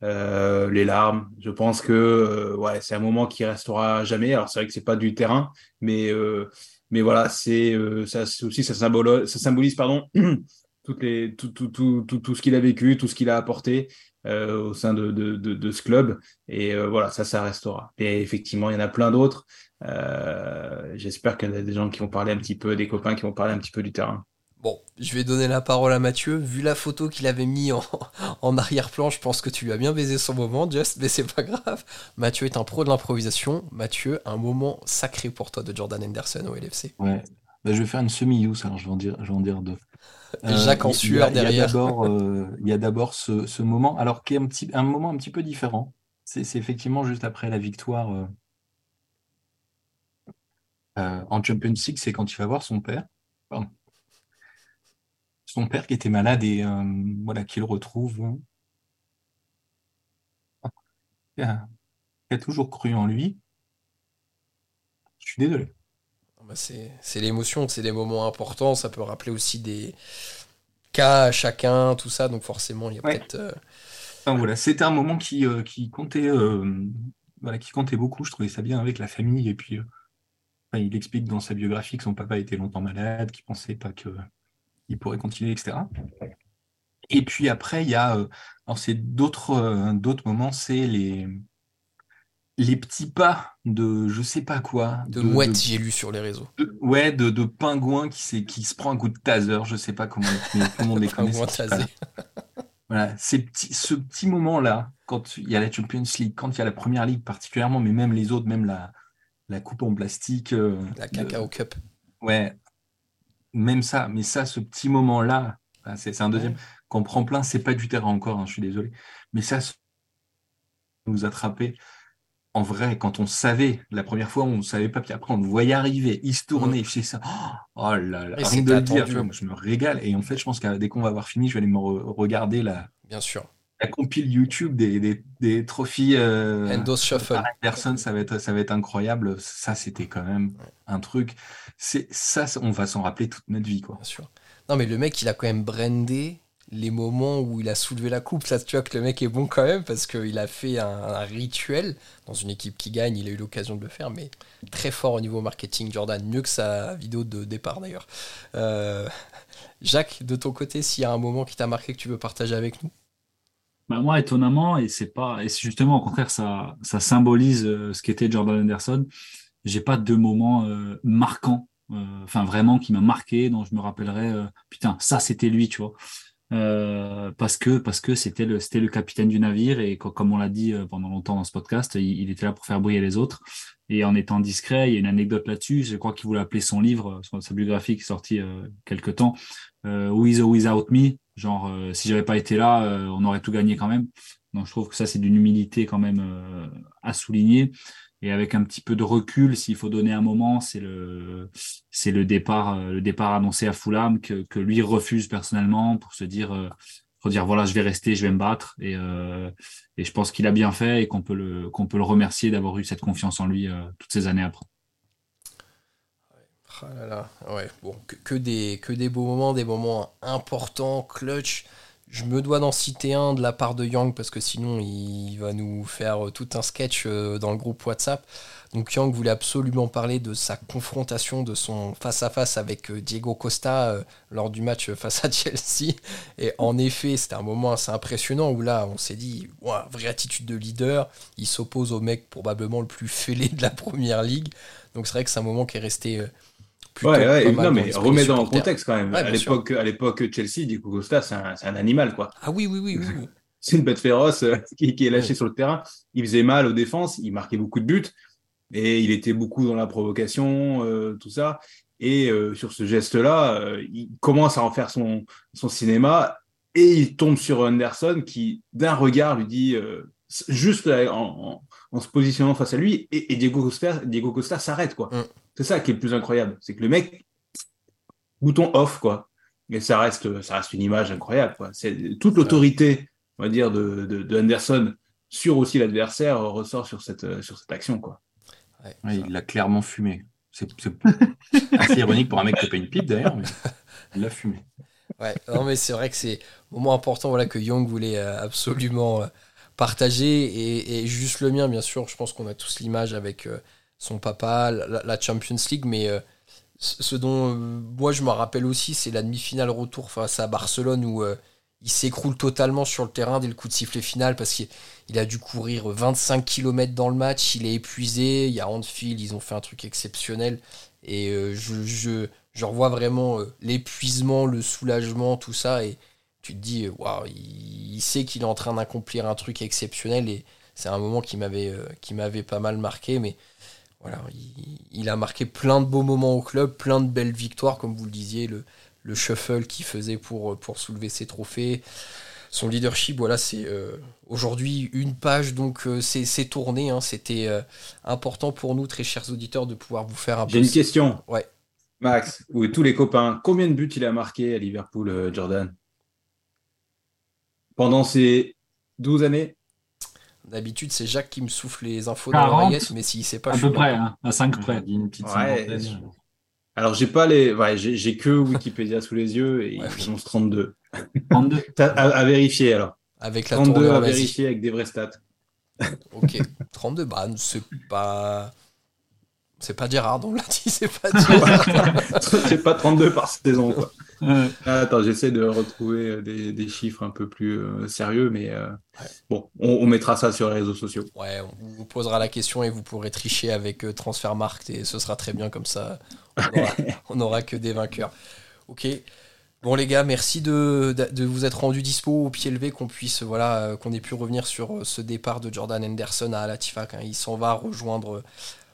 euh, les larmes. Je pense que euh, ouais, c'est un moment qui restera jamais. Alors c'est vrai que c'est pas du terrain, mais euh, mais voilà, c'est ça aussi ça symbolise, ça symbolise pardon toutes les tout, tout, tout, tout, tout ce qu'il a vécu, tout ce qu'il a apporté. au sein de, de, de, de, ce club et voilà ça ça restera et effectivement il y en a plein d'autres j'espère qu'il y a des gens qui vont parler un petit peu des copains qui vont parler un petit peu du terrain Bon, je vais donner la parole à Mathieu. Vu la photo qu'il avait mis en, arrière-plan, je pense que tu lui as bien baisé son moment, Just, mais c'est pas grave. Mathieu est un pro de l'improvisation. Mathieu, un moment sacré pour toi de Jordan Henderson au LFC. Ouais, bah, je vais faire une semi-use, alors je vais en dire, je vais en dire deux. Jacques en euh, sueur derrière. Euh, il y a d'abord ce, moment, alors qui est un, petit, un moment un petit peu différent. C'est effectivement juste après la victoire euh, en Champions League, c'est quand il va voir son père. Pardon son père qui était malade et euh, voilà qu'il retrouve. Il a, toujours cru en lui. Je suis désolé. Bah, c'est l'émotion, c'est des moments importants. Ça peut rappeler aussi des cas à chacun, tout ça. Donc forcément, il y a peut-être. Euh, voilà, c'était un moment qui, euh, qui comptait, voilà, qui comptait beaucoup. Je trouvais ça bien avec la famille. Et puis, il explique dans sa biographie que son papa était longtemps malade, qu'il pensait pas que il pourrait continuer, etc. Et puis après, il y a, euh, alors c'est d'autres euh, d'autres moments, c'est les les petits pas de je sais pas quoi. De, mouette, j'ai lu sur les réseaux. ouais, de, de pingouin qui, qui se prend un coup de taser, je sais pas comment tout le monde les connaît. voilà, ces petits, ce petit moment-là, quand il y a la Champions League, quand il y a la Première Ligue particulièrement, mais même les autres, même la, la coupe en plastique. Euh, la Cacao Cup. Ouais, même ça, mais ça, ce petit moment-là, c'est un deuxième, qu'on prend plein, c'est pas du terrain encore, hein, je suis désolé, mais ça nous attraper en vrai, quand on savait, la première fois, on ne savait pas, puis après, on le voyait arriver, il se tournait, je sais ça. Oh là là, rien de le dire, je me régale. Et en fait, je pense que dès qu'on va avoir fini, je vais aller me regarder la, Bien sûr. La compile YouTube des, des, des trophies. Euh, Endos Shuffle. Personne, ça va être, ça va être incroyable. Ça, c'était quand même un truc c'est ça, on va s'en rappeler toute notre vie, quoi. Bien sûr. Non, mais le mec, il a quand même brandé les moments où il a soulevé la coupe. Là, tu vois que le mec est bon quand même parce qu'il a fait un, rituel dans une équipe qui gagne. Il a eu l'occasion de le faire, mais très fort au niveau marketing, Jordan. Mieux que sa vidéo de départ d'ailleurs. Euh, Jacques, de ton côté, s'il y a un moment qui t'a marqué que tu veux partager avec nous bah moi, étonnamment, et c'est pas, et justement au contraire, ça, ça symbolise euh, ce qu'était Jordan Anderson. J'ai pas de moment euh, marquant euh, enfin vraiment qui m'a marqué, dont je me rappellerai, putain, ça c'était lui, tu vois. Euh, parce que parce que c'était le c'était le capitaine du navire et comme on l'a dit pendant longtemps dans ce podcast, il, était là pour faire briller les autres et en étant discret, il y a une anecdote là-dessus. Je crois qu'il voulait appeler son livre, sa biographie qui est sortie euh, quelque temps, euh, With or Without Me? Genre, si j'avais pas été là, on aurait tout gagné quand même. Donc je trouve que ça c'est d'une humilité quand même à souligner. Et avec un petit peu de recul, s'il faut donner un moment, c'est le, c'est le départ, euh, le départ annoncé à Fulham que, que lui refuse personnellement pour se dire, euh, pour dire voilà, je vais rester, je vais me battre. Et, euh, et je pense qu'il a bien fait et qu'on peut le, qu'on peut le remercier d'avoir eu cette confiance en lui toutes ces années après. Oh là là, ouais, bon, que, des, que des beaux moments, des moments importants, clutch. Je me dois d'en citer un de la part de Yang parce que sinon il va nous faire tout un sketch euh, dans le groupe WhatsApp. Donc Yang voulait absolument parler de sa confrontation, de son face-à-face avec euh, Diego Costa euh, lors du match face à Chelsea. Et en effet, c'était un moment assez impressionnant où là, on s'est dit, vraie attitude de leader. Il s'oppose au mec probablement le plus fêlé de la première ligue. Donc c'est vrai que c'est un moment qui est resté plutôt. Ouais, ouais, non, mais remets dans le supporters. contexte quand même. Ouais, à l'époque, à l'époque Chelsea, Diego Costa, c'est un, animal, quoi. Ah oui, oui, oui, oui. oui. C'est une bête féroce euh, qui, qui est lâchée sur le terrain. Il faisait mal aux défenses, il marquait beaucoup de buts, et il était beaucoup dans la provocation, euh, tout ça. Et euh, sur ce geste-là, il commence à en faire son, son cinéma, et il tombe sur Anderson qui, d'un regard, lui dit, juste en, en- en se positionnant face à lui, et, et Diego Costa, Diego Costa s'arrête, quoi. Mm. C'est ça qui est le plus incroyable, c'est que le mec, bouton off, quoi. Et ça reste, ça reste une image incroyable, quoi. C'est toute l'autorité, on va dire, de, de, de Anderson sur aussi l'adversaire ressort sur cette, sur cette action, quoi. Ouais, Ouais, ça. il l'a clairement fumé. C'est c'est assez ironique pour un mec qui n'a pas une pipe d'ailleurs, mais il l'a fumé. Ouais, non, mais c'est vrai que c'est un moment important voilà, que Young voulait euh, absolument euh, partager. Et, et juste le mien, bien sûr, je pense qu'on a tous l'image avec euh, son papa, la, Champions League. Mais euh, ce dont euh, moi je me rappelle aussi, c'est la demi-finale retour face à Barcelone où euh, il s'écroule totalement sur le terrain dès le coup de sifflet final parce qu'il il a dû courir 25 km dans le match. Il est épuisé. Il y a Anfield, ils ont fait un truc exceptionnel. Et je, je, je revois vraiment l'épuisement, le soulagement, tout ça. Et tu te dis, waouh, il, il sait qu'il est en train d'accomplir un truc exceptionnel. Et c'est un moment qui m'avait qui m'avait pas mal marqué. Mais voilà, il, il a marqué plein de beaux moments au club, plein de belles victoires, comme vous le disiez, le, le shuffle qu'il faisait pour, pour soulever ses trophées. Son leadership, voilà, c'est euh, aujourd'hui une page, donc euh, c'est tourné. hein. C'était euh, important pour nous, très chers auditeurs, de pouvoir vous faire un peu. J'ai une question. Ouais. Max, ou tous les copains, combien de buts il a marqué à Liverpool, Jordan? Pendant ces 12 années? D'habitude, c'est Jacques qui me souffle les infos dans 40, l'oreillette, mais s'il sait pas, À je peu suis près, hein, à 5 près. Une petite Ouais, Alors, j'ai pas les. Ouais, j'ai j'ai que Wikipédia sous les yeux et Ouais, ils oui. annoncent 32. 32. T'as- À, à vérifier alors. Avec la 32 tournée à vérifier avec des vraies stats. Ok. 32, bah, c'est pas. C'est pas Gérard, on l'a dit, c'est pas Gérard. c'est pas 32 par saison. Quoi. Ah, Attends, j'essaie de retrouver euh, des, des chiffres un peu plus euh, sérieux, mais euh, bon, on, on mettra ça sur les réseaux sociaux. Ouais, on vous posera la question et vous pourrez tricher avec euh, Transfermarkt et ce sera très bien comme ça. On aura, on aura que des vainqueurs. Ok. Bon les gars, merci de, de- de vous être rendu dispo au pied levé, qu'on puisse voilà, qu'on ait pu revenir sur ce départ de Jordan Henderson à Alatifak. hein. Il s'en va rejoindre euh,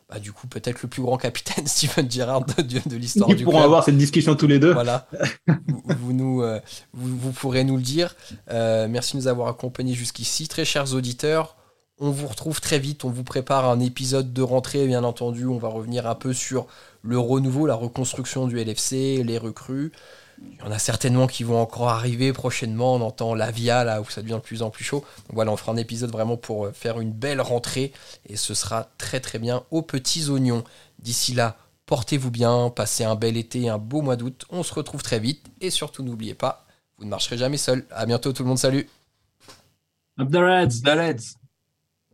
bah, du coup peut-être le plus grand capitaine Steven Gerrard de, de- de l'histoire Ils du pourront club. avoir cette discussion tous les deux. Voilà, vous, vous nous, euh, vous, vous pourrez nous le dire. Euh, merci de nous avoir accompagnés jusqu'ici. Très chers auditeurs, on vous retrouve très vite. On vous prépare un épisode de rentrée, bien entendu. On va revenir un peu sur le renouveau, la reconstruction du LFC, les recrues. Il y en a certainement qui vont encore arriver prochainement. On entend la Via, là où ça devient de plus en plus chaud. Donc voilà, on fera un épisode vraiment pour euh, faire une belle rentrée. Et ce sera très très bien aux petits oignons. D'ici là, portez-vous bien, passez un bel été, un beau mois d'août. On se retrouve très vite. Et surtout, n'oubliez pas, vous ne marcherez jamais seul. À bientôt tout le monde, salut Up the Reds! The Reds.